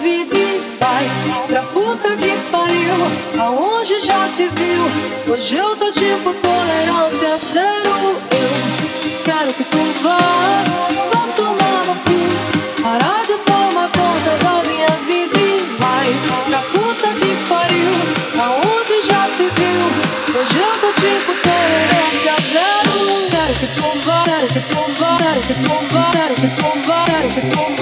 vida e vai pra puta que pariu. Aonde já se viu? Hoje eu tô tipo tolerância zero. Eu quero que tu vá, vá tomar no cu. Parar de tomar conta da minha vida e vai pra puta que pariu. Aonde já se viu? Hoje eu tô tipo tolerância zero. Quero que tu vá, quero que tu vá, quero que tu vá, quero que tu vá, quero que tu vá,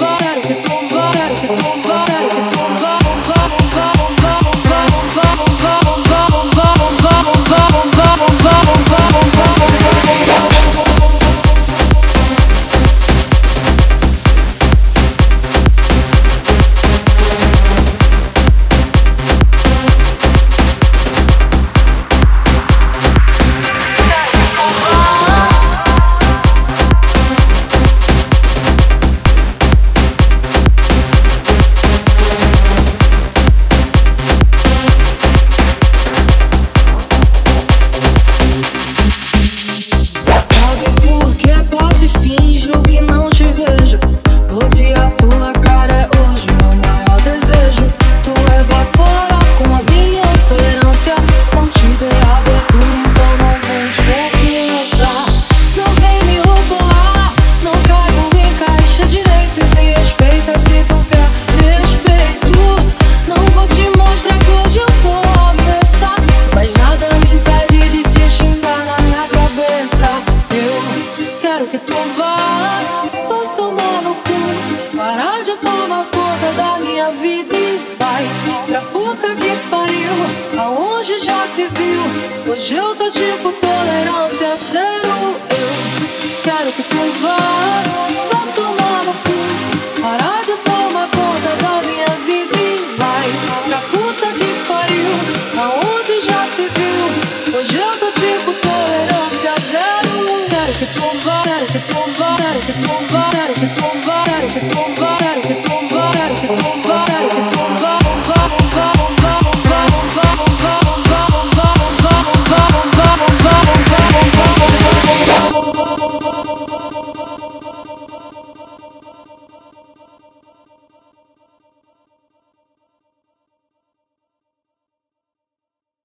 Viu? Hoje eu tô tipo tolerância zero. Eu quero que tu vá, vai tomar no cu. Parar de tomar conta da minha vida e vai pra puta que pariu. Aonde já se viu? Hoje eu tô tipo tolerância zero. Quero que tu vá, quero que tu vá, quero que tu vá, quero que tu vá, quero que tu vá,